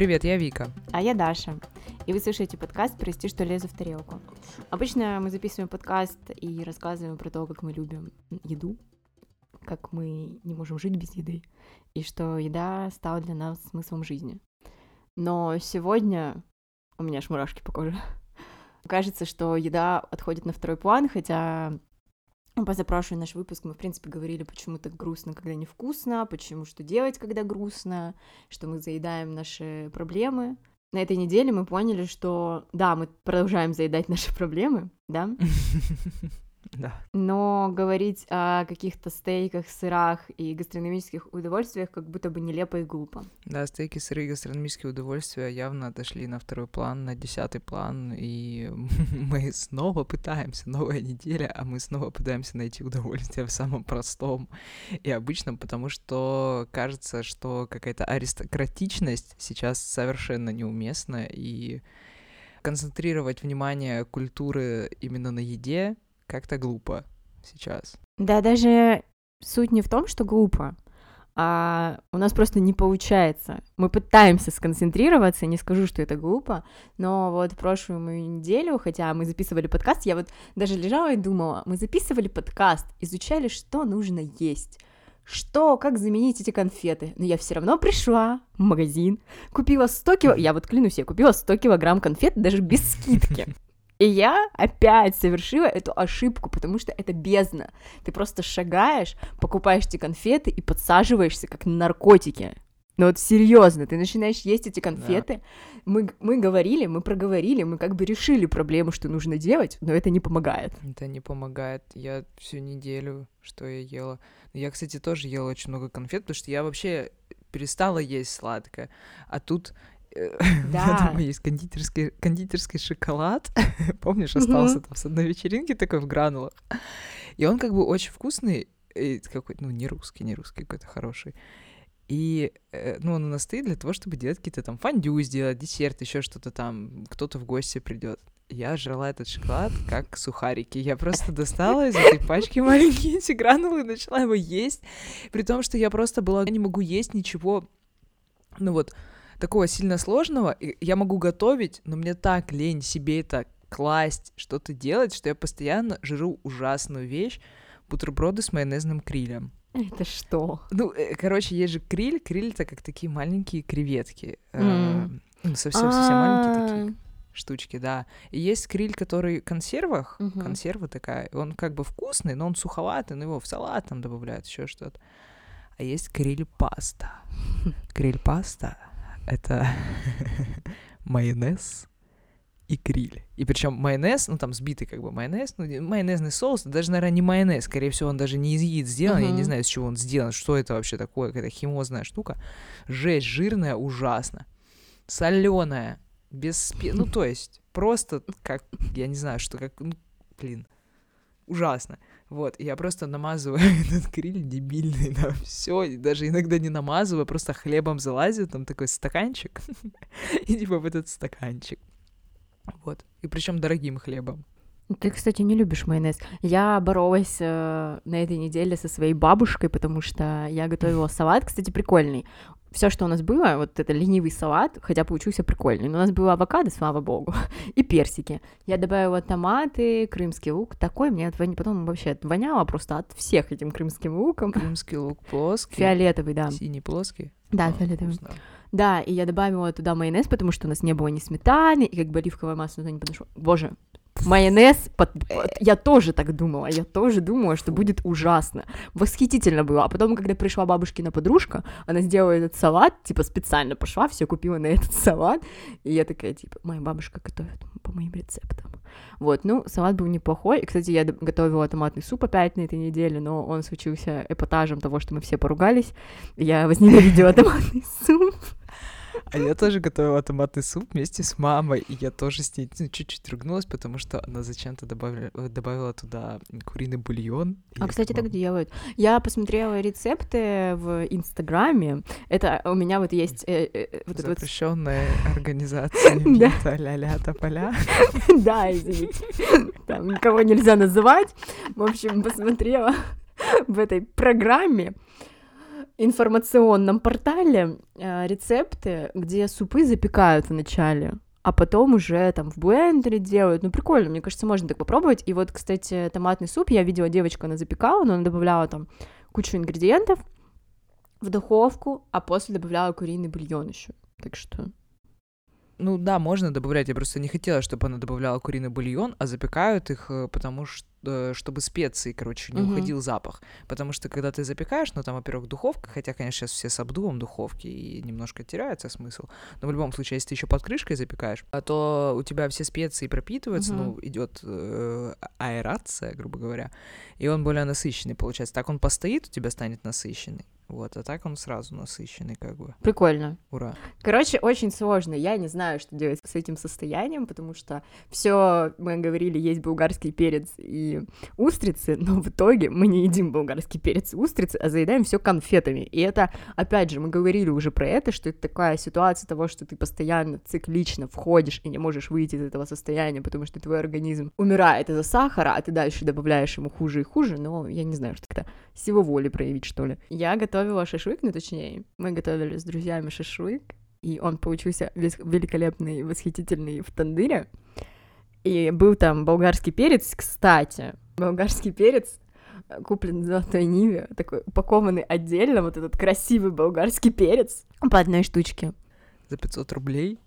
Привет, я Вика. А я Даша. И вы слушаете подкаст «Прости, что лезу в тарелку». Обычно мы записываем подкаст и рассказываем про то, как мы любим еду, как мы не можем жить без еды, и что еда стала для нас смыслом жизни. Но сегодня у меня аж мурашки по коже. Кажется, что еда отходит на второй план, хотя Позапрошлый наш выпуск мы, в принципе, говорили, почему так грустно, когда невкусно, почему что делать, когда грустно, что мы заедаем наши проблемы. На этой неделе мы поняли, что да, мы продолжаем заедать наши проблемы, да, Да. но говорить о каких-то стейках, сырах и гастрономических удовольствиях как будто бы нелепо и глупо. Да, стейки, сыры и гастрономические удовольствия явно отошли на второй план, на десятый план, и мы снова пытаемся, новая неделя, а мы снова пытаемся найти удовольствие в самом простом и обычном, потому что кажется, что какая-то аристократичность сейчас совершенно неуместна, и концентрировать внимание культуры именно на еде как-то глупо сейчас. Да, даже суть не в том, что глупо, а у нас просто не получается. Мы пытаемся сконцентрироваться, не скажу, что это глупо, но вот прошлую мою неделю, хотя мы записывали подкаст, я вот даже лежала и думала, мы записывали подкаст, изучали, что нужно есть, что, как заменить эти конфеты. Но я все равно пришла в магазин, купила 100 кило... Я вот клянусь, я купила 100 килограмм конфет даже без скидки. И я опять совершила эту ошибку, потому что это бездна. Ты просто шагаешь, покупаешь эти конфеты и подсаживаешься, как на наркотики. Ну вот серьезно, ты начинаешь есть эти конфеты. Мы, мы говорили, мы проговорили, мы как бы решили проблему, что нужно делать, но это не помогает. Это не помогает. Я всю неделю, что я ела. Я, кстати, тоже ела очень много конфет, потому что я вообще перестала есть сладкое. А тут э, Да. дома есть кондитерский, кондитерский шоколад. Помнишь, остался там с одной вечеринки такой в гранулах. И он как бы очень вкусный, какой-то, ну, не русский, не русский, какой-то хороший. И, э, ну, он у нас стоит для того, чтобы делать какие-то там фондю сделать, десерт, еще что-то там, кто-то в гости придет. Я жрала этот шоколад как сухарики. Я просто достала из этой пачки маленькие эти гранулы и начала его есть. При том, что я просто была... Я не могу есть ничего, ну вот, такого сильно сложного. Я могу готовить, но мне так лень себе это класть, что-то делать, что я постоянно жру ужасную вещь бутерброды с майонезным крилем. Это что? Ну, э, короче, есть же криль. Криль — это как такие маленькие креветки. э, ну, совсем-совсем маленькие такие штучки, да. И есть криль, который в консервах, Мгм. консерва такая, он как бы вкусный, но он суховатый, но его в салат там добавляют, еще что-то. А есть криль паста. Криль паста — это майонез и криль. И причем майонез, ну там сбитый как бы майонез, ну не- майонезный соус, даже, наверное, не майонез, скорее всего, он даже не из яиц сделан, я не знаю, из чего он сделан, что это вообще такое, какая-то химозная штука. Жесть, жирная, ужасно. Соленая, без спе... Ну, то есть, просто как, я не знаю, что как, ну, блин, ужасно. Вот, я просто намазываю этот гриль дебильный на все, даже иногда не намазываю, просто хлебом залазю, там такой стаканчик, и типа в этот стаканчик. Вот. И причем дорогим хлебом. Ты, кстати, не любишь майонез. Я боролась э, на этой неделе со своей бабушкой, потому что я готовила салат, кстати, прикольный. Все, что у нас было, вот это ленивый салат, хотя получился прикольный. Но у нас было авокадо, слава богу, и персики. Я добавила томаты, крымский лук. Такой мне потом вообще воняло просто от всех этим крымским луком. Крымский лук плоский, Фиолетовый, да. синий плоский. Да, А, фиолетовый. вкусно. Да, и я добавила туда майонез, потому что у нас не было ни сметаны, и как бы оливковое масло туда не подошло. Боже, майонез, под- под- я тоже так думала, я тоже думала, что будет ужасно. Восхитительно было. А потом, когда пришла бабушкина подружка, она сделала этот салат, типа специально пошла, все купила на этот салат, и я такая, типа, моя бабушка готовит по моим рецептам. Вот, ну, салат был неплохой. И, кстати, я готовила томатный суп опять на этой неделе, но он случился эпатажем того, что мы все поругались. Я возненавидела томатный суп. А я тоже готовила томатный суп вместе с мамой, и я тоже с ней ну, чуть-чуть ругнулась, потому что она зачем-то добавила, добавила туда куриный бульон. А, кстати, так делают. Я посмотрела рецепты в Инстаграме. Это у меня вот есть э, э, вот. Запрещенная организация. Мита ля-ля тополя. Да, извините. Там никого нельзя называть. В общем, посмотрела в этой программе. Информационном портале э, рецепты, где супы запекают вначале, а потом уже там в блендере делают. Ну, прикольно, мне кажется, можно так попробовать. И вот, кстати, томатный суп, я видела, девочка, она запекала, но она добавляла там кучу ингредиентов в духовку, а после добавляла куриный бульон еще. Так что ну да, можно добавлять. Я просто не хотела, чтобы она добавляла куриный бульон, а запекают их, э, потому что э, чтобы специи, короче, не угу. уходил запах. Потому что когда ты запекаешь, ну там, во-первых, духовка, хотя, конечно, сейчас все с обдувом духовки и немножко теряется смысл. Но в любом случае, если ты еще под крышкой запекаешь, а то у тебя все специи пропитываются, угу. ну, идет э, аэрация, грубо говоря, и он более насыщенный получается. Так он постоит, у тебя станет насыщенный. Вот, а так он сразу насыщенный, как бы. Прикольно. Ура. Короче, очень сложно. Я не знаю, что делать с этим состоянием, потому что все мы говорили, есть болгарский перец и устрицы, но в итоге мы не едим болгарский перец и устрицы, а заедаем все конфетами. И это, опять же, мы говорили уже про это, что это такая ситуация того, что ты постоянно циклично входишь и не можешь выйти из этого состояния, потому что твой организм умирает из-за сахара, а ты дальше добавляешь ему хуже и хуже, но я не знаю, что это силу воли проявить, что ли. Я готовила шашлык, ну точнее, мы готовили с друзьями шашлык, и он получился великолепный, восхитительный в тандыре. И был там болгарский перец, кстати. Болгарский перец э, куплен в Золотой Ниве, такой упакованный отдельно, вот этот красивый болгарский перец по одной штучке. За 500 рублей?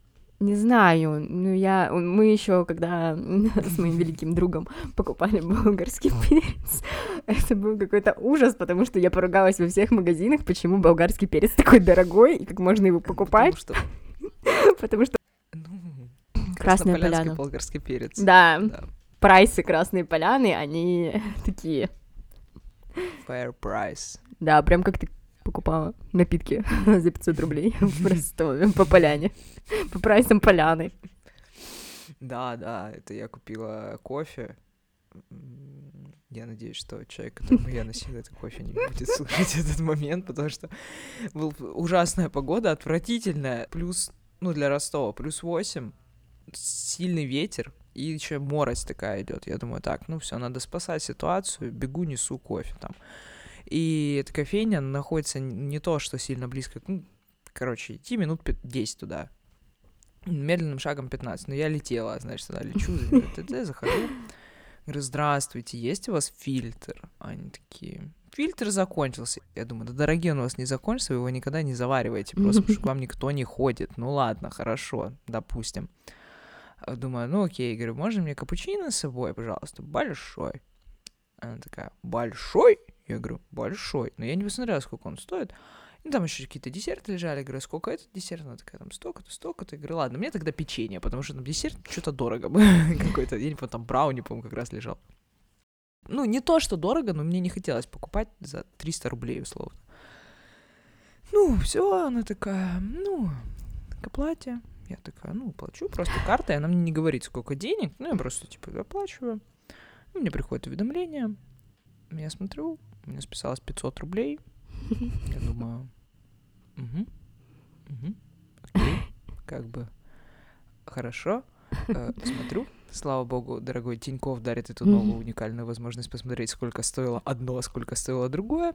Не знаю, ну я, мы еще, когда с моим великим другом покупали болгарский перец, это был какой-то ужас, потому что я поругалась во всех магазинах, почему болгарский перец такой дорогой и как можно его покупать. Потому что... Ну, Красная поляна. болгарский перец. Да. да. Прайсы Красной Поляны, они такие. Fair price. Да, прям как ты покупала напитки за 500 рублей просто по поляне, по прайсам поляны. Да, да, это я купила кофе. Я надеюсь, что человек, которому я носила это кофе, не будет слушать этот момент, потому что была ужасная погода, отвратительная, плюс, ну, для Ростова, плюс 8, сильный ветер, и еще морось такая идет. Я думаю, так, ну все, надо спасать ситуацию, бегу, несу кофе там. И эта кофейня находится не то, что сильно близко. Ну, короче, идти минут 10 туда. Медленным шагом 15. Но я летела, значит, туда лечу, захожу. Говорю, здравствуйте, есть у вас фильтр? Они такие, фильтр закончился. Я думаю, да дорогие, он у вас не закончился, вы его никогда не завариваете, просто потому что к вам никто не ходит. Ну ладно, хорошо, допустим. Думаю, ну окей, говорю, можно мне капучино с собой, пожалуйста, большой? Она такая, большой? Я говорю, большой. Но я не посмотрела, сколько он стоит. И там еще какие-то десерты лежали. Я говорю, сколько этот десерт? Она такая, там столько-то, столько-то. Я говорю, ладно, мне тогда печенье, потому что там десерт что-то дорого какой-то. Я не помню, там брауни, по-моему, как раз лежал. Ну, не то, что дорого, но мне не хотелось покупать за 300 рублей, условно. Ну, все, она такая, ну, к оплате. Я такая, ну, плачу просто картой. Она мне не говорит, сколько денег. Ну, я просто, типа, оплачиваю. Мне приходит уведомление. Я смотрю, у меня списалось 500 рублей. Я думаю, угу, угу, окей, как бы хорошо. Э, смотрю, слава богу, дорогой Тиньков дарит эту новую уникальную возможность посмотреть, сколько стоило одно, а сколько стоило другое.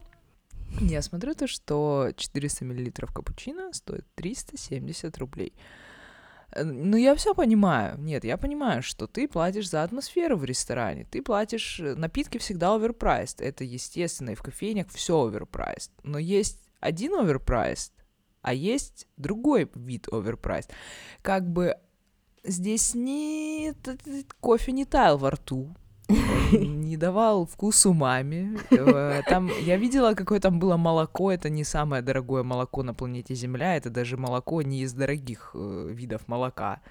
Я смотрю то, что 400 миллилитров капучино стоит 370 рублей. Э, ну, я все понимаю. Нет, я понимаю, что ты платишь за атмосферу в ресторане. Ты платишь... Э, напитки всегда оверпрайст. Это естественно, и в кофейнях все оверпрайст. Но есть один оверпрайст, а есть другой вид оверпрайст. Как бы здесь не... Кофе не таял во рту не давал вкусу маме. Э, там я видела, какое там было молоко. Это не самое дорогое молоко на планете Земля. Это даже молоко не из дорогих э, видов молока.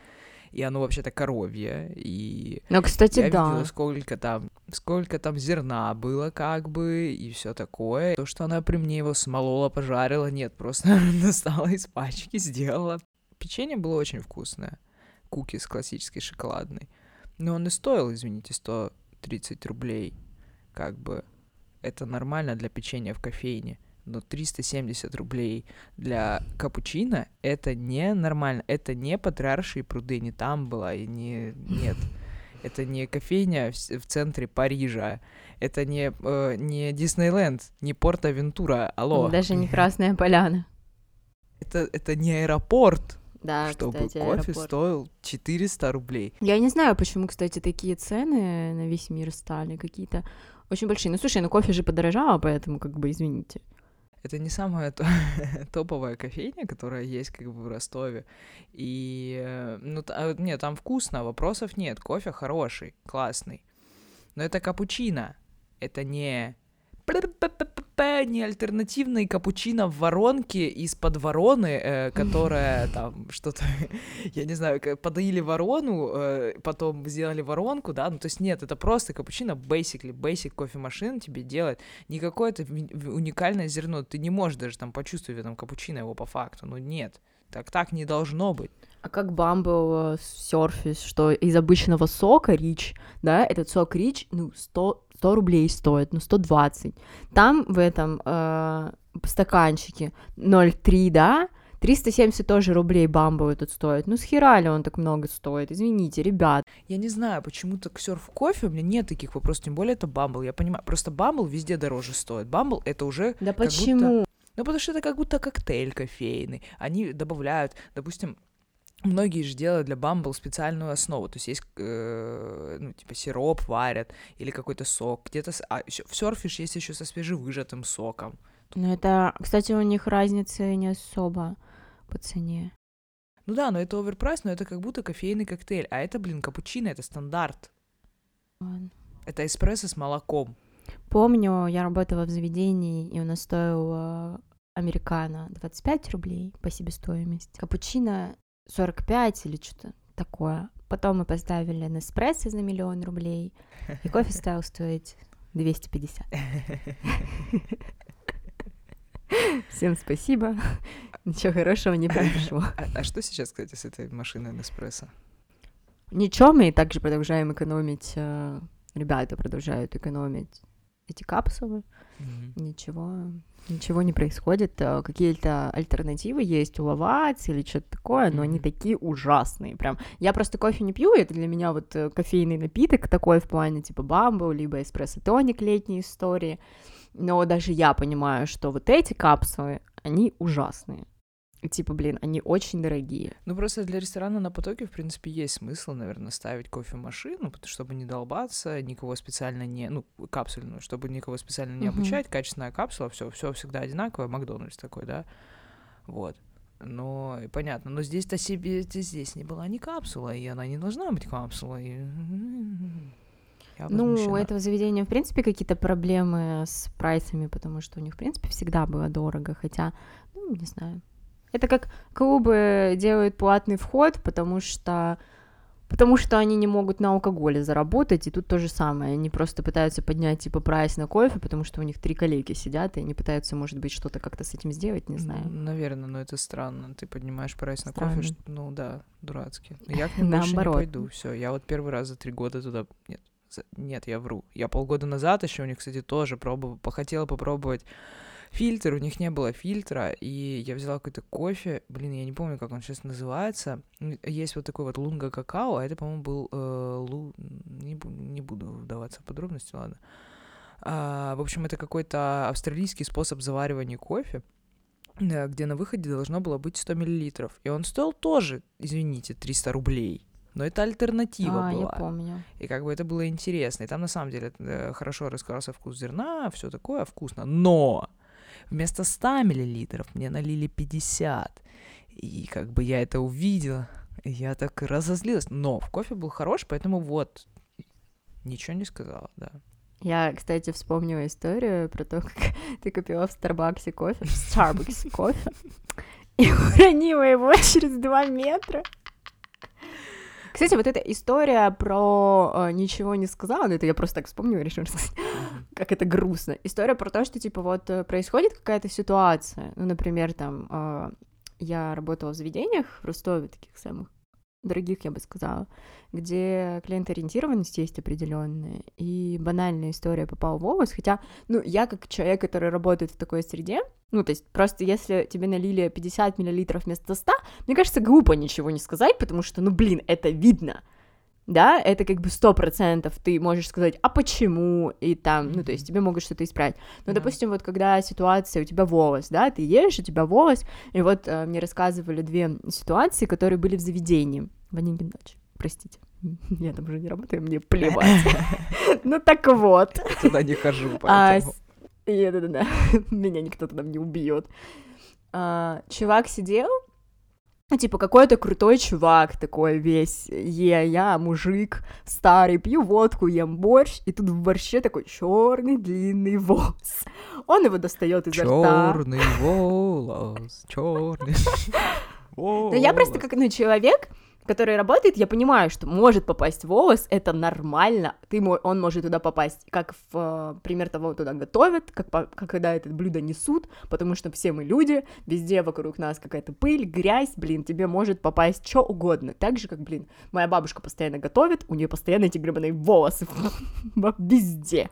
И оно вообще-то коровье. И ну, кстати, я да. видела, сколько там, сколько там зерна было, как бы, и все такое. То, что она при мне его смолола, пожарила, нет, просто достала из пачки, сделала. Печенье было очень вкусное. Кукис классический шоколадный. Но он и стоил, извините, 100 30 рублей, как бы это нормально для печенья в кофейне, но 370 рублей для капучино это не нормально, это не патриаршие пруды, не там было, и не, нет. Это не кофейня в, в центре Парижа. Это не, э, не Диснейленд, не Порт-Авентура. Алло. Даже не Красная Поляна. Это, это не аэропорт. Да, чтобы кстати, кофе аэропорт. стоил 400 рублей. Я не знаю, почему, кстати, такие цены на весь мир стали какие-то очень большие. Ну, слушай, ну кофе же подорожало, поэтому, как бы, извините. Это не самая то- топовая кофейня, которая есть как бы в Ростове. И, э, ну, а, нет, там вкусно, вопросов нет. Кофе хороший, классный. Но это капучино. Это не... Не альтернативный капучино в воронке из-под вороны, э, которая там что-то, я не знаю, подоили ворону, э, потом сделали воронку, да, ну то есть нет, это просто капучино, basically, basic кофемашина тебе делает, ви- ви- уникальное зерно, ты не можешь даже там почувствовать в этом капучино его по факту, ну нет, так так не должно быть. А как Bumble Surface, что из обычного сока Рич, да, этот сок Рич, ну, 100, 100 рублей стоит, ну, 120. Там в этом э, стаканчике 0,3, да, 370 тоже рублей Bumble этот стоит. Ну, с хера ли он так много стоит? Извините, ребят. Я не знаю, почему-то к серф кофе у меня нет таких вопросов, тем более это Бамбл, я понимаю, просто Бамбл везде дороже стоит. Бамбл это уже Да почему? Ну, потому что это как будто коктейль кофейный. Они добавляют, допустим, многие же делают для Bumble специальную основу. То есть есть, э, ну, типа, сироп варят или какой-то сок. Где-то... с- А в Surf е же есть еще со свежевыжатым соком. Ну, это, кстати, у них разницы не особо по цене. Ну да, но это оверпрайс, но это как будто кофейный коктейль. А это, блин, капучино, это стандарт. Ладно. Это эспрессо с молоком. Помню, я работала в заведении, и у нас стоил э, американо 25 рублей по себестоимости. Капучино 45 или что-то такое. Потом мы поставили Неспрессо за миллион рублей, и кофе стал стоить 250. Всем спасибо. Ничего хорошего не произошло. А, а что сейчас, кстати, с этой машиной Неспрессо? Ничего, мы также продолжаем экономить, э, ребята продолжают экономить эти капсулы. Мгм. Ничего, ничего не происходит. Э, Какие-то альтернативы есть у Лавац или что-то такое, но они такие ужасные. Прям. Я просто кофе не пью, это для меня вот э, кофейный напиток такой в плане типа бамбу, либо эспрессо-тоник летней истории. Но даже я понимаю, что вот эти капсулы, они ужасные. Типа, блин, они очень дорогие. Ну, просто для ресторана на потоке, в принципе, есть смысл, наверное, ставить кофемашину, чтобы не долбаться, никого специально не... Ну, капсульную, чтобы никого специально не обучать. Качественная капсула, все, все всегда одинаковое, Макдональдс такой, да? Вот. Но и понятно, но здесь-то себе здесь не была ни капсула, и она не должна быть капсулой. Я Ну, у этого заведения, в принципе, какие-то проблемы с прайсами, потому что у них, в принципе, всегда было дорого, хотя, ну, не знаю. Это как клубы делают платный вход, потому что потому что они не могут на алкоголе заработать, и тут то же самое. Они просто пытаются поднять, типа, прайс на кофе, потому что у них три коллеги сидят, и они пытаются, может быть, что-то как-то с этим сделать, не знаю. Наверное, но это странно. Ты поднимаешь прайс на Странно. кофе, что- ну да, дурацкий. Но Я к ним больше не пойду. Все, я вот первый раз за три года туда. Нет, нет, я вру. Я полгода назад еще у них, кстати, тоже пробовала, хотела попробовать фильтр, у них не было фильтра, и я взяла какой-то кофе, блин, я не помню, как он сейчас называется. Есть вот такой вот лунга какао, а это, по-моему, был э, лу... не, не буду вдаваться в подробности, ладно. А, в общем, это какой-то австралийский способ заваривания кофе, э, где на выходе должно было быть 100 миллилитров. И он стоил тоже, извините, 300 рублей. Но это альтернатива а, я была. помню. И как бы это было интересно. И там на самом деле э, хорошо раскрылся вкус зерна, все такое вкусно. Но вместо 100 миллилитров мне налили 50. И как бы я это увидела, я так разозлилась. Но в кофе был хорош, поэтому вот, ничего не сказала, да. Я, кстати, вспомнила историю про то, как ты купила в Старбаксе кофе, в Старбаксе кофе, и уронила его через два метра. Кстати, вот эта история про э, ничего не сказала, ну это я просто так вспомнила, решила рассказать, как это грустно. История про то, что, типа, вот э, происходит какая-то ситуация, ну, например, там, э, я работала в заведениях в Ростове, таких самых дорогих, я бы сказала, где клиентоориентированность есть определенная, и банальная история попала в волос, хотя, ну, я как человек, который работает в такой среде, ну, то есть просто если тебе налили 50 миллилитров вместо 100, мне кажется, глупо ничего не сказать, потому что, ну, блин, это видно. Да, это как бы сто процентов ты можешь сказать, а почему, и там, ну, то есть тебе могут что-то исправить. Но, Да. допустим, вот когда ситуация, у тебя волос, да, ты ешь, у тебя волос, и вот э, мне рассказывали две ситуации, которые были в заведении в Онегин даче, простите. Я там уже не работаю, мне плевать. Ну так вот. Туда не хожу, А, поэтому... да-да-да, меня никто там не убьет. А, чувак сидел, типа, какой-то крутой чувак такой весь, е, я мужик старый, пью водку, ем борщ, и тут в борще такой черный длинный волос. Он его достает изо рта. Черный волос, черный Но я просто как, ну, человек, который работает, я понимаю, что может попасть волос, это нормально, ты, он может туда попасть, как в э, пример того, туда готовят, как, как когда это блюдо несут, потому что все мы люди, везде вокруг нас какая-то пыль, грязь, блин, тебе может попасть что угодно, так же, как, блин, моя бабушка постоянно готовит, у нее постоянно эти гребаные волосы везде.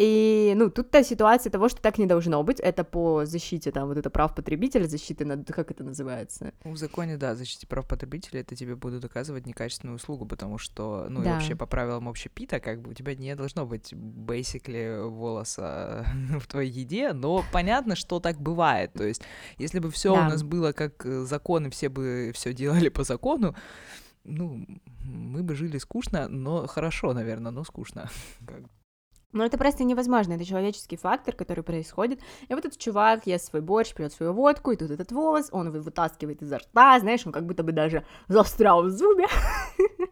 И, ну, тут та ситуация того, что так не должно быть, это по защите, там, вот это прав потребителя, защиты над, как это называется? В законе, да, защите прав потребителя, это тебе будут доказывать некачественную услугу, потому что, ну, и Да. вообще по правилам общепита, как бы у тебя не должно быть basically волоса в твоей еде, но понятно, что так бывает. То есть, если бы все Да. у нас было как э, закон, и все бы все делали по закону, ну, мы бы жили скучно, но хорошо, наверное, но скучно. Но это просто невозможно, это человеческий фактор, который происходит. И вот этот чувак ест свой борщ, пьет свою водку, и тут этот волос, он его вытаскивает изо рта, знаешь, он как будто бы даже застрял в зубе.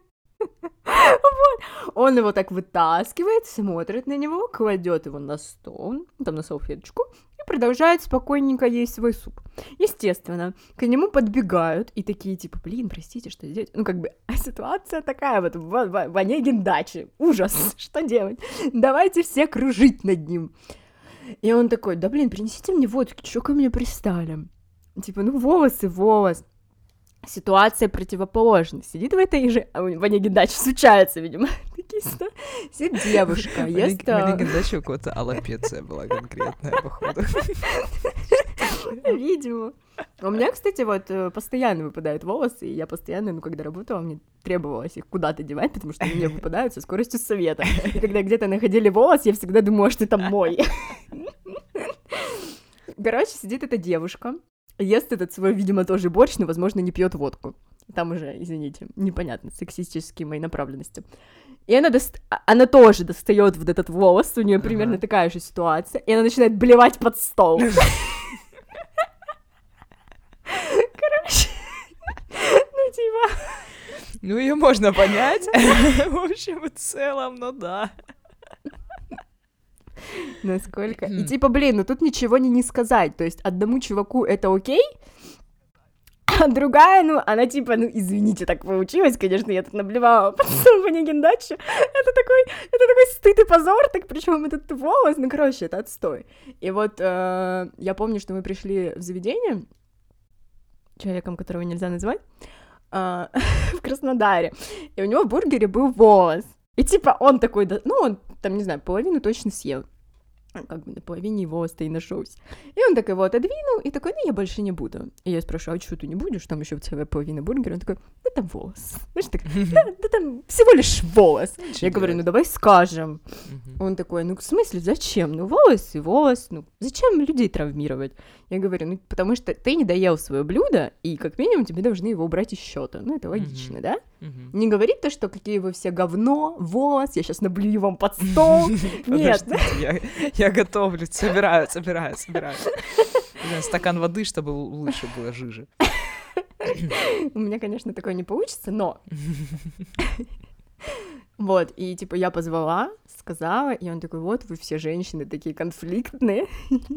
Вот. Он его так вытаскивает, смотрит на него, кладет его на стол, там на салфеточку, продолжает спокойненько есть свой суп. Естественно, к нему подбегают и такие, типа, блин, простите, что здесь? Ну, как бы, ситуация такая вот в, в, в Онегин даче. Ужас, что делать? Давайте все кружить над ним. И он такой, да блин, принесите мне водки, что ко мне пристали? Типа, ну волосы, волос. Ситуация противоположная. Сидит в этой же... а, В Онегин даче случается, видимо. Сидит девушка, ест... В а, Легендаче у кого-то аллопеция была конкретная, походу. Видимо. У меня, кстати, вот э, постоянно выпадают волосы, и я постоянно, ну, когда работала, мне требовалось их куда-то девать, потому что они мне выпадают со скоростью света. И когда где-то находили волос, я всегда думала, что это мой. Короче, сидит эта девушка, ест этот свой, видимо, тоже борщ, но, возможно, не пьет водку. Там уже, извините, непонятно, сексистические мои направленности. И она, дост- а- она тоже достает вот этот волос, у нее примерно Ага. такая же ситуация, и она начинает блевать под стол. Короче, ну типа, Ну, ее можно понять. В общем и целом, ну да. насколько... И типа, блин, ну тут ничего не, не сказать, то есть одному чуваку это окей, а другая, ну, она типа, ну, извините, так получилось, конечно, я тут наблевала под стол в Онегин даче. Это такой, это такой стыд и позор, так причем этот волос, ну, короче, это отстой. И вот э, я помню, что мы пришли в заведение, человеком, которого нельзя назвать, а, в Краснодаре, и у него в бургере был волос. И типа он такой, да, ну, он там, не знаю, половину точно съел. Как бы на половине его и нашелся. И он так его отодвинул, и такой, ну, я больше не буду. И я спрашиваю, а что ты не будешь? Там еще целая половина бургера. Он такой, там волос. Знаешь, так, да, да там всего лишь волос. Я говорю, ну, давай скажем. Он такой, ну, в смысле, зачем? Ну, волос и волос, ну, зачем людей травмировать? Я говорю, ну, потому что ты не доел свое блюдо, и как минимум тебе должны его убрать из счета. Ну, это логично, да? Не говорит то, что какие вы все говно, волос, я сейчас наблюю вам под стол. Нет, я, готовлю, собираю, собираю, собираю. Стакан воды, чтобы лучше было жиже. у меня, конечно, такое не получится, но... Вот, и типа я позвала, сказала, и он такой, вот, вы все женщины такие конфликтные.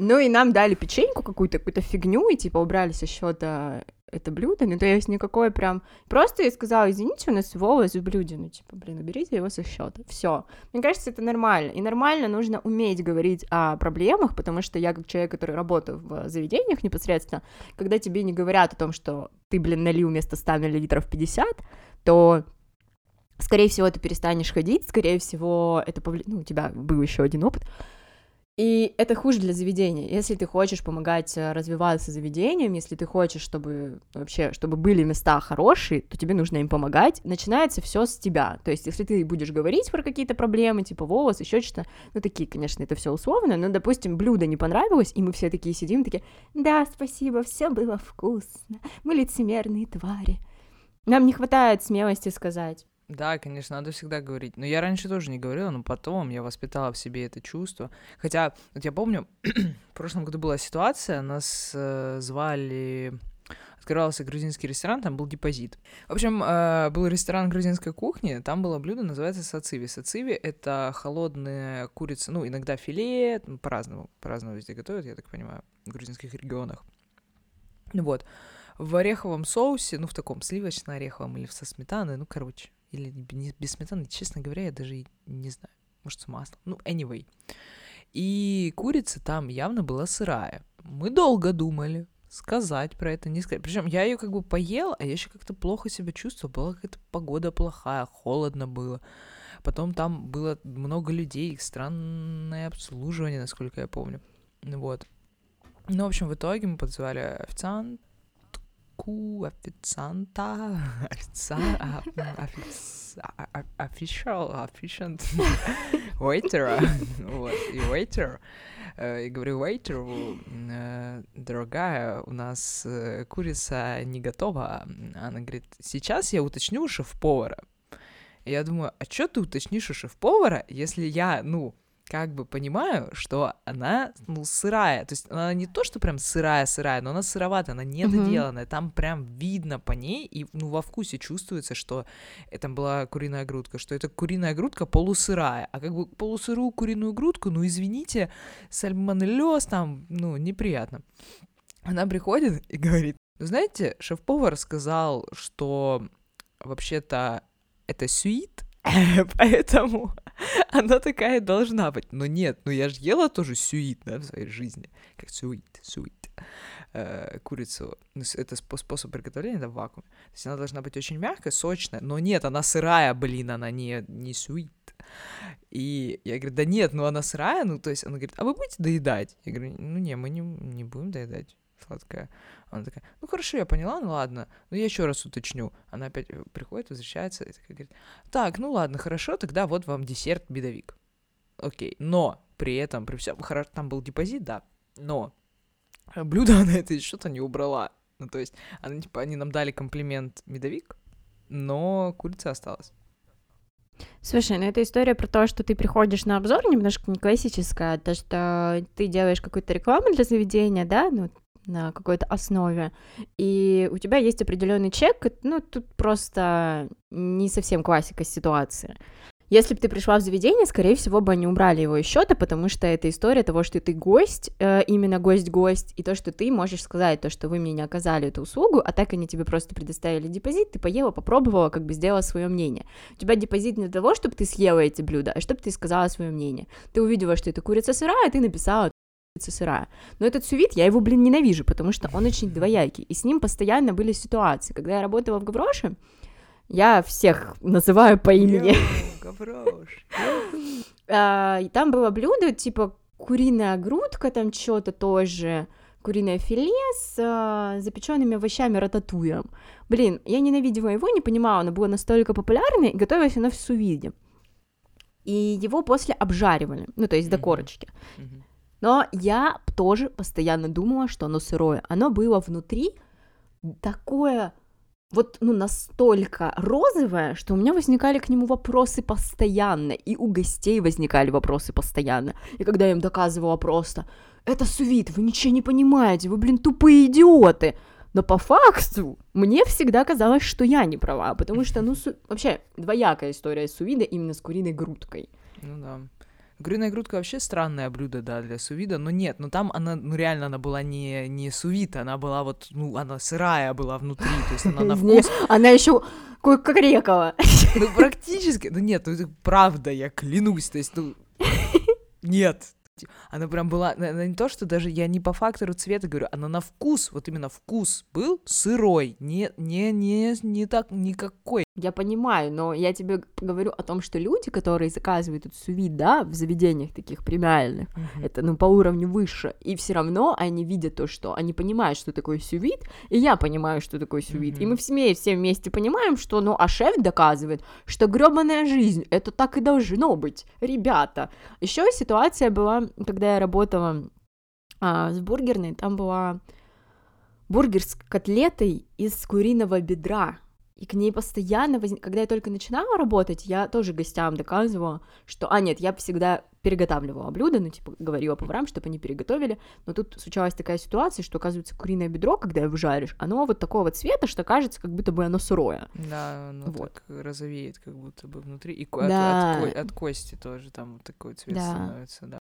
Ну и нам дали печеньку какую-то, какую-то фигню, и типа убрали со счета это блюдо, ну то есть никакое прям... Просто я сказала, извините, у нас волос в блюде, ну типа, блин, уберите его со счета. Все. Мне кажется, это нормально. И нормально нужно уметь говорить о проблемах, потому что я как человек, который работает в заведениях непосредственно, когда тебе не говорят о том, что ты, блин, налил вместо 100 миллилитров 50, то скорее всего, ты перестанешь ходить, скорее всего, это повли... ну, у тебя был еще один опыт, И это хуже для заведения. Если ты хочешь помогать э, развиваться заведением, если ты хочешь, чтобы вообще, чтобы были места хорошие, то тебе нужно им помогать. Начинается все с тебя. То есть, если ты будешь говорить про какие-то проблемы, типа волос, еще что-то, ну, такие, конечно, это все условно, но, допустим, блюдо не понравилось, и мы все такие сидим, такие, да, спасибо, все было вкусно, мы лицемерные твари. Нам не хватает смелости сказать. Да, конечно, надо всегда говорить. Но я раньше тоже не говорила, но потом я воспитала в себе это чувство. Хотя, вот я помню, в прошлом году была ситуация, нас э, звали открывался грузинский ресторан, там был депозит. В общем, э, был ресторан грузинской кухни, там было блюдо, называется сациви. Сациви — это холодная курица, ну, иногда филе, по-разному, по-разному везде готовят, я так понимаю, в грузинских регионах. Вот. В ореховом соусе, ну, в таком сливочно-ореховом или со сметаной, ну, короче, или без сметаны, честно говоря, я даже не знаю. Может, с маслом. Ну, anyway. И курица там явно была сырая. Мы долго думали, сказать про это, не сказать. Причем я ее как бы поел, а я еще как-то плохо себя чувствовала. Была какая-то погода плохая, холодно было. Потом там было много людей, странное обслуживание, насколько я помню. Вот. Ну, в общем, в итоге мы позвали официант, ку официанта, official, officiant, waiter, вот, и waiter, и говорю waiter, дорогая, у нас курица не готова. Она говорит, сейчас я уточню шеф-повара. Я думаю, а что ты уточнишь у шеф-повара, если я, ну, как бы понимаю, что она, ну, сырая. То есть она не то, что прям сырая-сырая, но она сыроватая, она недоделанная. Uh-huh. Там прям видно по ней, и, ну, во вкусе чувствуется, что это была куриная грудка, что это куриная грудка полусырая. А как бы полусырую куриную грудку, ну, извините, сальмонеллез там, ну, неприятно. Она приходит и говорит, знаете, шеф-повар сказал, что вообще-то это сюит, Поэтому она такая должна быть. Но нет, ну я же ела тоже сюит, да, в своей жизни. Как сюит, сюит. Э, курицу. Ну, это способ приготовления, это в вакууме. То есть она должна быть очень мягкая, сочная. Но нет, она сырая, блин, она не, не сюит. И я говорю, да нет, ну она сырая, ну то есть она говорит, а вы будете доедать? Я говорю, ну не, мы не, не будем доедать сладкое. Она такая, ну хорошо, я поняла, ну ладно, но я еще раз уточню. Она опять э, приходит, возвращается и такая говорит, так, ну ладно, хорошо, тогда вот вам десерт медовик. Окей, но при этом, при всем, хорошо, там был депозит, да, но блюдо она это что-то не убрала. Ну, то есть, она, типа, они нам дали комплимент медовик, но курица осталась. Слушай, ну это история про то, что ты приходишь на обзор немножко не классическая, то, что ты делаешь какую-то рекламу для заведения, да, ну, на какой-то основе, и у тебя есть определенный чек, ну, тут просто не совсем классика ситуации. Если бы ты пришла в заведение, скорее всего бы они убрали его из счета, потому что это история того, что ты гость, э, именно гость-гость, и то, что ты можешь сказать, то, что вы мне не оказали эту услугу, а так они тебе просто предоставили депозит, ты поела, попробовала, как бы сделала свое мнение. У тебя депозит не для того, чтобы ты съела эти блюда, а чтобы ты сказала свое мнение. Ты увидела, что это курица сырая, ты написала сырая. Но этот сувит, я его, блин, ненавижу, потому что он очень двоякий. И с ним постоянно были ситуации. Когда я работала в Гавроше, я всех называю по имени. Гаврош. А, там было блюдо, типа куриная грудка, там что-то тоже, куриное филе с а, запеченными овощами рататуя. Блин, я ненавидела его, не понимала, оно было настолько популярное, и готовилось оно в сувиде. И его после обжаривали, ну, то есть до корочки. Mm-hmm. Но я тоже постоянно думала, что оно сырое. Оно было внутри такое вот, ну, настолько розовое, что у меня возникали к нему вопросы постоянно, и у гостей возникали вопросы постоянно. И когда я им доказывала просто, это сувит, вы ничего не понимаете, вы, блин, тупые идиоты. Но по факту мне всегда казалось, что я не права, потому что, ну, су... вообще двоякая история сувида именно с куриной грудкой. Ну да. Куриная грудка вообще странное блюдо, да, для сувида, но нет, но там она, ну реально, она была не, не сувита, она была вот, ну, она сырая была внутри, то есть она на вкус... Она еще кукарекала. Ну, практически, ну нет, ну это правда, я клянусь, то есть, ну, нет, она прям была, она не то, что даже я не по фактору цвета говорю, она на вкус, вот именно вкус был сырой, не, не, не, не так, никакой я понимаю, но я тебе говорю о том, что люди, которые заказывают этот сувид, да, в заведениях таких премиальных, Мгм. это, ну, по уровню выше, и все равно они видят то, что они понимают, что такое сювит, и я понимаю, что такое сювит, и Мгм. мы все, все вместе понимаем, что, ну, а шеф доказывает, что грёбаная жизнь, это так и должно быть, ребята. Еще ситуация была, когда я работала а, с бургерной, там была бургер с котлетой из куриного бедра, и к ней постоянно, возник... когда я только начинала работать, я тоже гостям доказывала, что, а нет, я всегда переготавливала блюда, ну, типа, говорила поварам, чтобы они переготовили, но тут случалась такая ситуация, что, оказывается, куриное бедро, когда его жаришь, оно вот такого цвета, что кажется, как будто бы оно сырое. Да, оно Вот. так розовеет, как будто бы внутри. И от- Да. от, ко- от кости тоже там вот такой цвет Да. становится, да.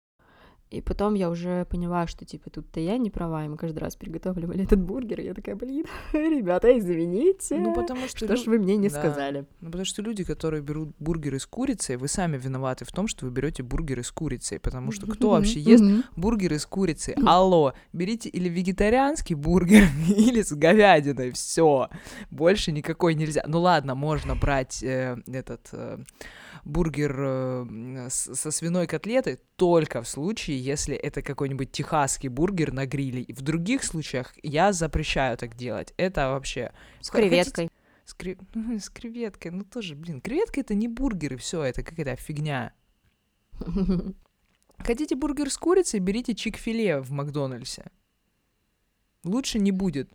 И потом я уже поняла, что, типа, тут-то я не права, и мы каждый раз приготавливали этот бургер, и я такая, блин, ребята, извините, Ну, потому что... что ж лю- вы мне не да. сказали. Ну, потому что люди, которые берут бургеры с курицей, вы сами виноваты в том, что вы берете бургеры с курицей, потому что кто вообще ест бургеры с курицей? Алло, берите или вегетарианский бургер, или с говядиной, все, больше никакой нельзя. Ну ладно, можно брать э, этот э, бургер э, со свиной котлетой только в случае, если это какой-нибудь техасский бургер на гриле. И в других случаях я запрещаю так делать. Это вообще... С креветкой. с, кре- ну, с креветкой, ну тоже, блин, креветка это не бургер, и все, это какая-то фигня. Хотите бургер с курицей, берите чик-филе в Макдональдсе. Лучше не будет.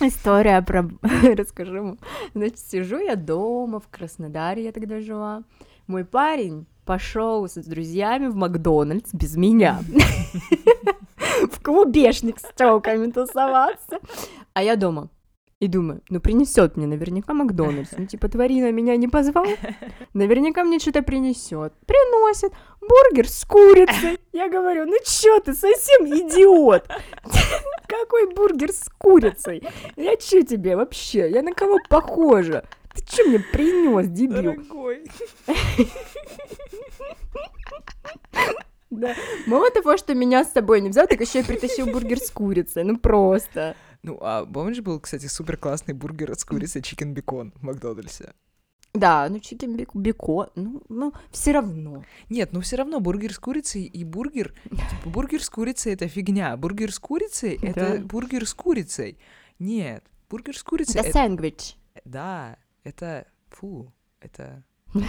История про... Расскажу вам. Значит, сижу я дома в Краснодаре, я тогда жила. Мой парень пошел с друзьями в Макдональдс без меня. В клубешник с телками тусоваться. А я дома. И думаю, ну принесет мне наверняка Макдональдс. Ну, типа, тварина меня не позвал. Наверняка мне что-то принесет. Приносит бургер с курицей. Я говорю, ну чё ты, совсем идиот? Какой бургер с курицей? Я чё тебе вообще? Я на кого похожа? Ты чё мне принес, дебил? Дорогой. Да. Мало того, что меня с собой не взял, так еще и притащил бургер с курицей. Ну просто. Ну, а помнишь, был, кстати, супер классный бургер с курицей chicken bacon в Макдональдсе? Да, ну chicken bacon, ну, ну все равно. Нет, ну все равно бургер с курицей и бургер... Типа, бургер с курицей — это фигня. Бургер с курицей — это Да. бургер с курицей. Нет, бургер с курицей... Это это- сэндвич. Да, это... Фу, это...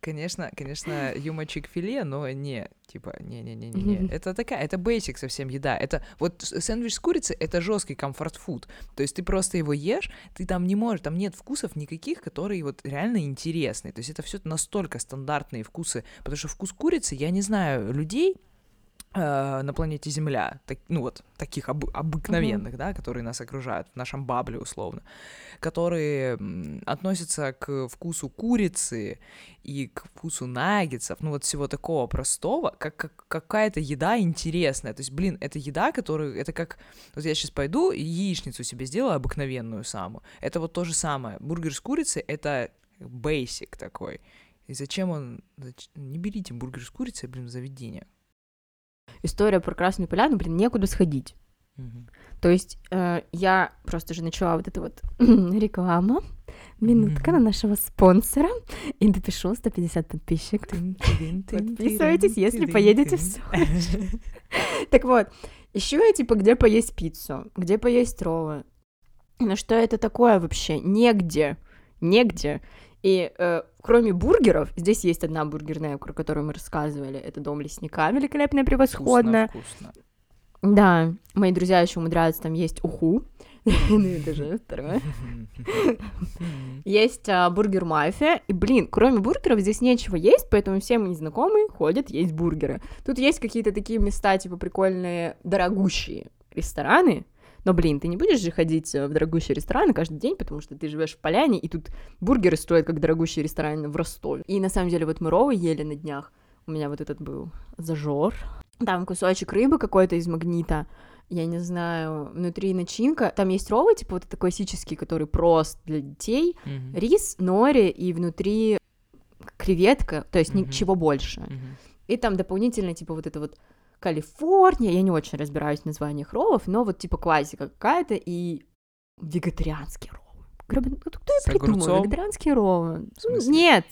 Конечно, конечно, yummy Chick-fil-A, но не, типа, не-не-не-не, это такая, это бейсик совсем еда, это, вот сэндвич с курицей, это жесткий comfort food, то есть ты просто его ешь, ты там не можешь, там нет вкусов никаких, которые вот реально интересные, то есть это все настолько стандартные вкусы, потому что вкус курицы, я не знаю людей, э, на планете Земля, так- ну вот таких обы- обыкновенных, да, которые нас окружают в нашем бабле условно, которые относятся к вкусу курицы и к вкусу наггетсов, ну вот всего такого простого, как, как какая-то еда интересная. То есть, блин, это еда, которую, это как, вот я сейчас пойду и яичницу себе сделаю обыкновенную самую. Это вот то же самое. Бургер с курицей — это бейсик такой. И зачем он... Не берите бургер с курицей, блин, в заведение. История про Красную Поляну, блин, некуда сходить. Мгм. То есть э, я просто же начала вот это вот реклама, минутка Мгм. на нашего спонсора, и допишу 150 подписчиков. Подписывайтесь, если поедете в Сочи. Так вот, еще я типа где поесть пиццу, где поесть роллы. Ну что это такое вообще? Негде, негде. И э, кроме бургеров, здесь есть одна бургерная, про которую мы рассказывали, это дом лесника, великолепная, превосходная. Вкусно, вкусно. Да, мои друзья еще умудряются там есть уху. Ну, это же второе. Есть а, бургер мафия. И, блин, кроме бургеров здесь нечего есть, поэтому все мои знакомые ходят есть бургеры. Тут есть какие-то такие места, типа, прикольные, дорогущие рестораны. Но, блин, ты не будешь же ходить э, в дорогущие рестораны каждый день, потому что ты живешь в Поляне, и тут бургеры стоят как дорогущие рестораны в Ростове. И на самом деле вот мы роллы ели на днях. У меня вот этот был зажор. Там кусочек рыбы какой-то из магнита. Я не знаю, внутри начинка. Там есть роллы, типа вот это классический, который прост для детей. Мгм. Рис, нори и внутри креветка, то есть Мгм. ничего больше. Мгм. И там дополнительно, типа, вот это вот Калифорния, я не очень разбираюсь в названиях роллов, но вот, типа, классика какая-то и вегетарианские роллы. Гребен... Ну, кто я придумал? огурцом? Вегетарианские роллы. В смысле? Нет!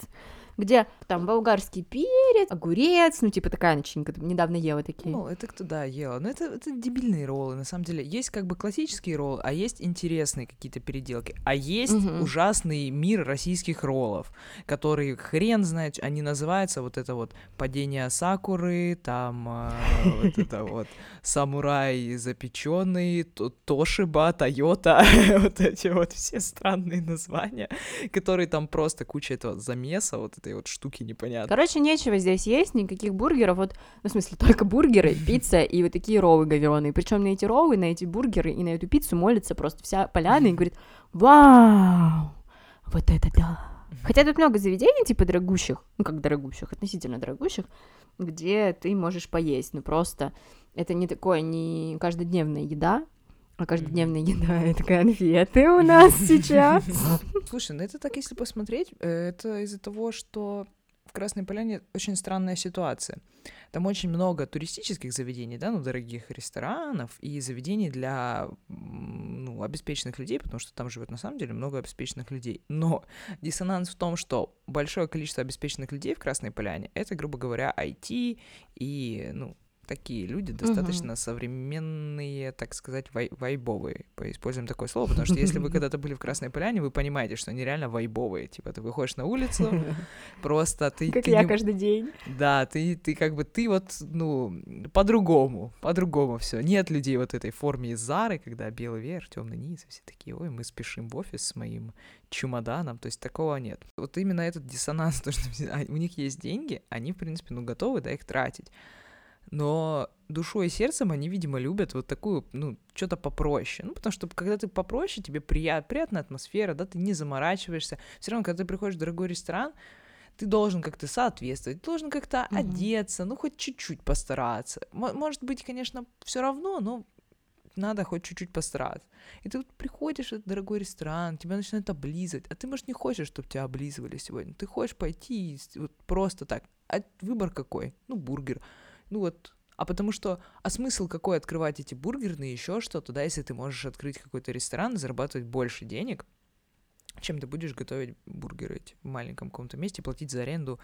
Где там болгарский перец, огурец, ну, типа такая начинка. Недавно ела такие. Ну, это кто, да, ела. Но это, это дебильные роллы, на самом деле. Есть как бы классические роллы, а есть интересные какие-то переделки. А есть Мгм. ужасный мир российских роллов, которые хрен знает, они называются вот это вот падение сакуры, там а, вот это вот самурай запеченный, Тошиба, Тойота, вот эти вот все странные названия, которые там просто куча этого замеса, вот этой вот штуки непонятной. Короче, нечего здесь есть, никаких бургеров. Вот, ну, в смысле, только бургеры, пицца и вот такие роллы говёные. Причем на эти роллы, на эти бургеры и на эту пиццу молится просто вся поляна и говорит, вау, вот это да. Хотя тут много заведений, типа дорогущих, ну как дорогущих, относительно дорогущих, где ты можешь поесть, ну просто это не такое, не каждодневная еда, а каждодневная еда — это конфеты у нас сейчас. Слушай, ну это так, если посмотреть, э, это из-за того, что в Красной Поляне очень странная ситуация. Там очень много туристических заведений, да, ну, дорогих ресторанов и заведений для ну, обеспеченных людей, потому что там живет на самом деле много обеспеченных людей. Но диссонанс в том, что большое количество обеспеченных людей в Красной Поляне — это, грубо говоря, IT и, ну, такие люди достаточно современные, так сказать, вай- вайбовые. Поиспользуем такое слово, потому что если вы когда-то были в Красной Поляне, вы понимаете, что они реально вайбовые. Типа ты выходишь на улицу, просто ты... Как ты я не- каждый день. Да, ты, ты как бы, ты вот, ну, по-другому, по-другому все. Нет людей вот этой форме из Зары, когда белый верх, темный низ, все такие, ой, мы спешим в офис с моим чемоданом, то есть такого нет. Вот именно этот диссонанс, то, что а, у них есть деньги, они, в принципе, ну, готовы, да, их тратить. Но душой и сердцем они, видимо, любят вот такую, ну, что-то попроще. Ну, потому что когда ты попроще, тебе прият, приятная атмосфера, да, ты не заморачиваешься. Все равно, когда ты приходишь в дорогой ресторан, ты должен как-то соответствовать, ты должен как-то Мгм. одеться, ну, хоть чуть-чуть постараться. Мо- Может быть, конечно, все равно, но надо хоть чуть-чуть постараться. И ты вот приходишь в этот дорогой ресторан, тебя начинают облизывать, а ты, может, не хочешь, чтобы тебя облизывали сегодня. Ты хочешь пойти и вот просто так. А выбор какой? Ну, бургер. Ну вот, а потому что, а смысл какой открывать эти бургерные, еще что-то, да, если ты можешь открыть какой-то ресторан и зарабатывать больше денег, чем ты будешь готовить бургеры эти в маленьком каком-то месте, платить за аренду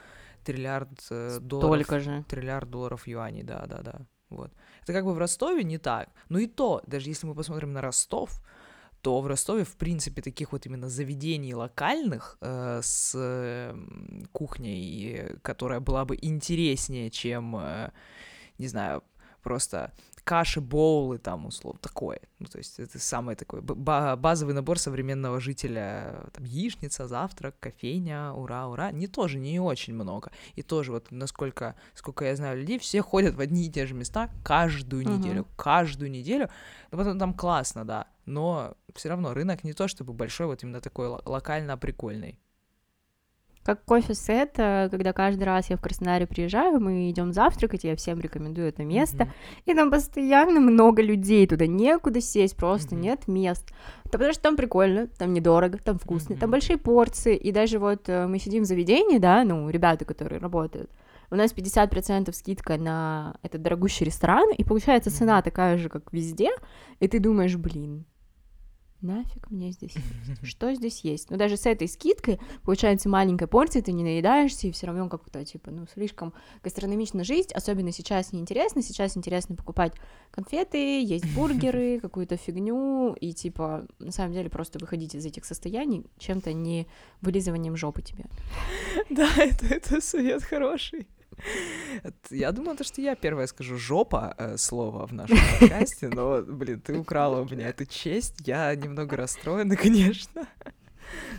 триллиард э, долларов. Только же. Триллиард долларов юаней, да, да, да. Вот. Это как бы в Ростове не так. Ну и то, даже если мы посмотрим на Ростов, то в Ростове, в принципе, таких вот именно заведений локальных э, с кухней, которая была бы интереснее, чем, э, не знаю, просто каши, боулы там, условно, такое. Ну, то есть это самый такой базовый набор современного жителя. Там яичница, завтрак, кофейня, ура, ура. Не тоже, не очень много. И тоже вот насколько, сколько я знаю людей, все ходят в одни и те же места каждую Мгм. неделю. Каждую неделю. Ну, потом там классно, да. Но все равно рынок не то чтобы большой, вот именно такой ло- локально прикольный. Как кофе-сет, когда каждый раз я в Краснодаре приезжаю, мы идем завтракать, я всем рекомендую это место, Мгм. и там постоянно много людей, туда некуда сесть, просто Мгм. нет мест. Да потому что там прикольно, там недорого, там вкусно, там Мгм. большие порции, и даже вот э, мы сидим в заведении, да, ну, ребята, которые работают, у нас 50% скидка на этот дорогущий ресторан, и получается цена такая же, как везде, и ты думаешь, блин, нафиг мне здесь что здесь есть. Ну, даже с этой скидкой, получается, маленькой порции ты не наедаешься, и все равно как-то, типа, ну, слишком гастрономично жить, особенно сейчас неинтересно, сейчас интересно покупать конфеты, есть бургеры, какую-то фигню, и, типа, на самом деле просто выходить из этих состояний чем-то не вылизыванием жопы тебе. Да, это, это совет хороший. Я думала, то, что я первая скажу жопа э, слово в нашем подкасте, но, блин, ты украла у меня эту честь. Я немного расстроена, конечно.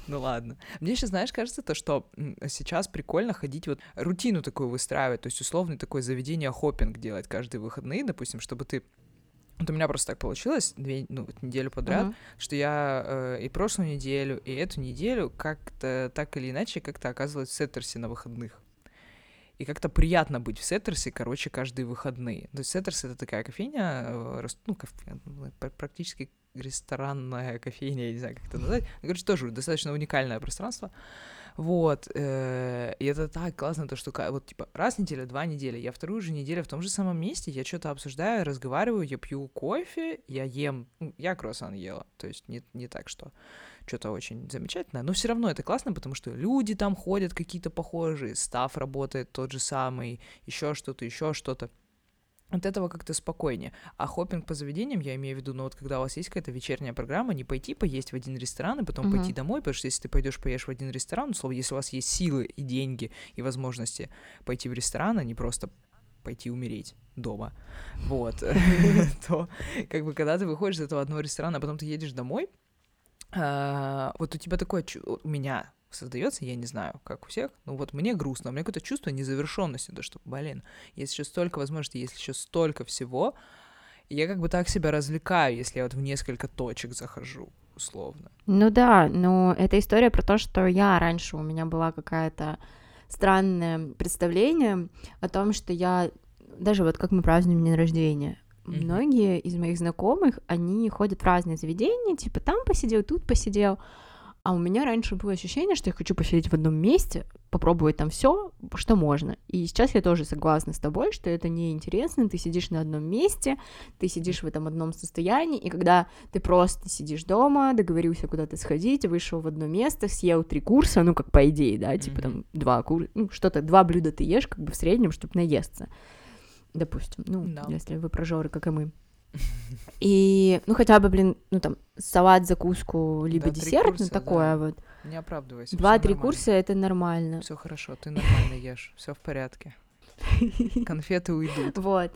Ну ладно. Мне еще, знаешь, кажется, то, что сейчас прикольно ходить вот рутину такую выстраивать, то есть условный такое заведение хоппинг делать каждые выходные, допустим, чтобы ты вот у меня просто так получилось две, ну, вот неделю подряд, Мгм. что я э, и прошлую неделю, и эту неделю как-то так или иначе как-то оказывалась в Сеттерсе на выходных. И как-то приятно быть в Setters е, короче, каждые выходные. То есть Setters — это такая кофейня, э, ну, кофе- пр- практически ресторанная кофейня, я не знаю, как это назвать. Ну, Короче, тоже достаточно уникальное пространство. Вот, э, и это так классно, то, что вот, типа, раз в неделю, два недели, я вторую же неделю в том же самом месте, я что-то обсуждаю, разговариваю, я пью кофе, я ем, ну, я круассан ела, то есть не, не так, что что-то очень замечательное, но все равно это классно, потому что люди там ходят какие-то похожие, staff работает тот же самый, еще что-то, еще что-то от этого как-то спокойнее. А хоппинг по заведениям, я имею в виду, ну вот когда у вас есть какая-то вечерняя программа, не пойти поесть в один ресторан и потом uh-huh. пойти домой, потому что если ты пойдешь поешь в один ресторан, условно, если у вас есть силы и деньги и возможности пойти в ресторан, а не просто пойти умереть дома, вот, то как бы когда ты выходишь из этого одного ресторана, а потом ты едешь домой, а, вот у тебя такое, у меня создается, я не знаю, как у всех, но вот мне грустно, у меня какое-то чувство незавершенности, то что, блин, есть еще столько возможностей, есть еще столько всего, я как бы так себя развлекаю, если я вот в несколько точек захожу, условно. Ну да, но это история про то, что я раньше, у меня была какая-то странное представление о том, что я, даже вот как мы празднуем день рождения, Mm-hmm. Многие из моих знакомых, они ходят в разные заведения, типа там посидел, тут посидел, а у меня раньше было ощущение, что я хочу посидеть в одном месте, попробовать там все, что можно. И сейчас я тоже согласна с тобой, что это неинтересно, ты сидишь на одном месте, ты сидишь в этом одном состоянии, и когда ты просто сидишь дома, договорился куда-то сходить, вышел в одно место, съел три курса, ну, как по идее, да, типа там два курса, ну, что-то, два блюда ты ешь, как бы в среднем, чтобы наесться, допустим, ну, no. если вы прожоры, как и мы. И, ну, хотя бы, блин, ну, там, салат, закуску, либо да, десерт, курса, ну, такое да. вот. Не оправдывайся. Два-три курса — это нормально. Все хорошо, ты нормально ешь, все в порядке. Конфеты уйдут. Вот.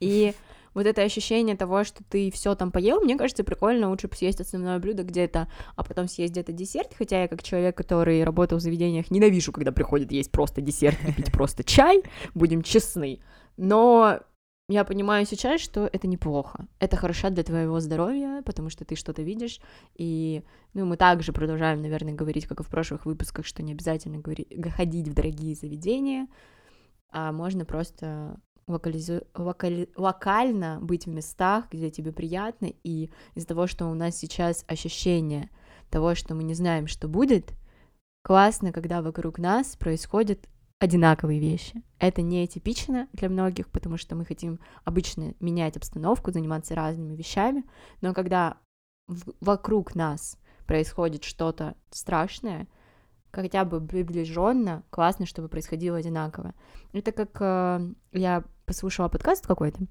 И вот это ощущение того, что ты все там поел, мне кажется, прикольно лучше съесть основное блюдо где-то, а потом съесть где-то десерт, хотя я как человек, который работал в заведениях, ненавижу, когда приходит есть просто десерт и пить просто чай, будем честны, но я понимаю сейчас, что это неплохо. Это хорошо для твоего здоровья, потому что ты что-то видишь. И ну, мы также продолжаем, наверное, говорить, как и в прошлых выпусках, что не обязательно говорить, ходить в дорогие заведения, а можно просто локализу... локали... локально быть в местах, где тебе приятно, и из-за того, что у нас сейчас ощущение того, что мы не знаем, что будет, классно, когда вокруг нас происходит одинаковые вещи. Это не типично для многих, потому что мы хотим обычно менять обстановку, заниматься разными вещами, но когда в- вокруг нас происходит что-то страшное, хотя бы приближенно, классно, чтобы происходило одинаково. Это как э, я послушала подкаст какой-то,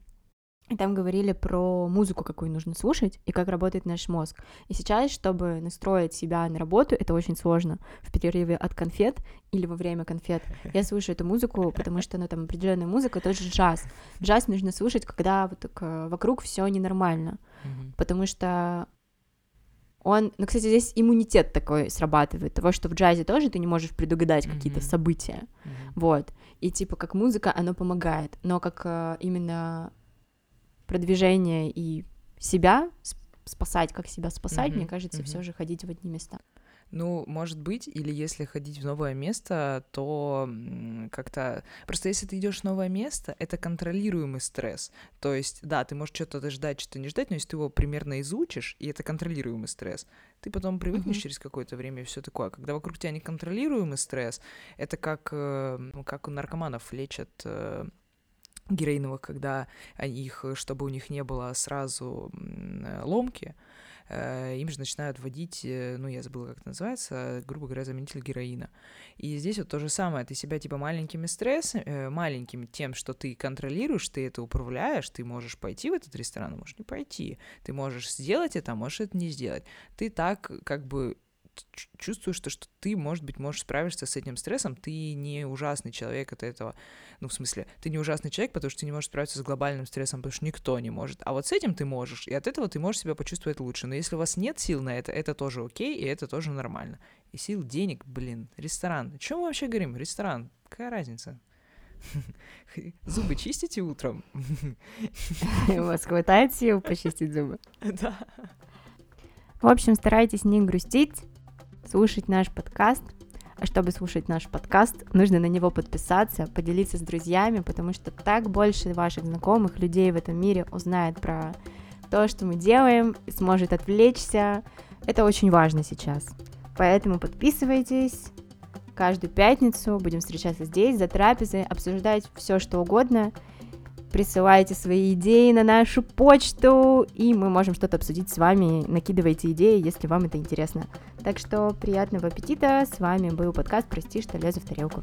и там говорили про музыку, какую нужно слушать, и как работает наш мозг. И сейчас, чтобы настроить себя на работу, это очень сложно. В перерыве от конфет или во время конфет я слушаю эту музыку, потому что она там определенная музыка, тоже джаз. Джаз нужно слушать, когда вот так, э, вокруг все ненормально, mm-hmm. потому что он, ну, кстати, здесь иммунитет такой срабатывает, того, что в джазе тоже ты не можешь предугадать mm-hmm. какие-то события, mm-hmm. вот, и типа как музыка, оно помогает, но как э, именно продвижение и себя спасать, как себя спасать, mm-hmm. мне кажется, mm-hmm. все же ходить в одни места. Ну, может быть, или если ходить в новое место, то как-то... Просто если ты идешь в новое место, это контролируемый стресс. То есть, да, ты можешь что-то ждать, что-то не ждать, но если ты его примерно изучишь, и это контролируемый стресс, ты потом привыкнешь mm-hmm. через какое-то время и все такое. Когда вокруг тебя неконтролируемый стресс, это как, э, как у наркоманов лечат э, героиновых, когда их, чтобы у них не было сразу ломки, э, им же начинают вводить, э, ну, я забыла, как это называется, грубо говоря, заменитель героина. И здесь вот то же самое, ты себя типа маленькими стрессами, э, маленьким тем, что ты контролируешь, ты это управляешь, ты можешь пойти в этот ресторан, а можешь не пойти, ты можешь сделать это, а можешь это не сделать. Ты так как бы чувствуешь, что, что ты, может быть, можешь справиться с этим стрессом, ты не ужасный человек от этого, ну, в смысле, ты не ужасный человек, потому что ты не можешь справиться с глобальным стрессом, потому что никто не может, а вот с этим ты можешь, и от этого ты можешь себя почувствовать лучше, но если у вас нет сил на это, это тоже окей, и это тоже нормально. И сил, денег, блин, ресторан. О чем мы вообще говорим? Ресторан. Какая разница? Зубы чистите утром? У вас хватает сил почистить зубы? Да. В общем, старайтесь не грустить, слушать наш подкаст. А чтобы слушать наш подкаст, нужно на него подписаться, поделиться с друзьями, потому что так больше ваших знакомых, людей в этом мире узнает про то, что мы делаем, сможет отвлечься. Это очень важно сейчас. Поэтому подписывайтесь. Каждую пятницу будем встречаться здесь, за трапезой, обсуждать все, что угодно. Присылайте свои идеи на нашу почту, и мы можем что-то обсудить с вами. Накидывайте идеи, если вам это интересно. Так что приятного аппетита. С вами был подкаст «Прости, что лезу в тарелку».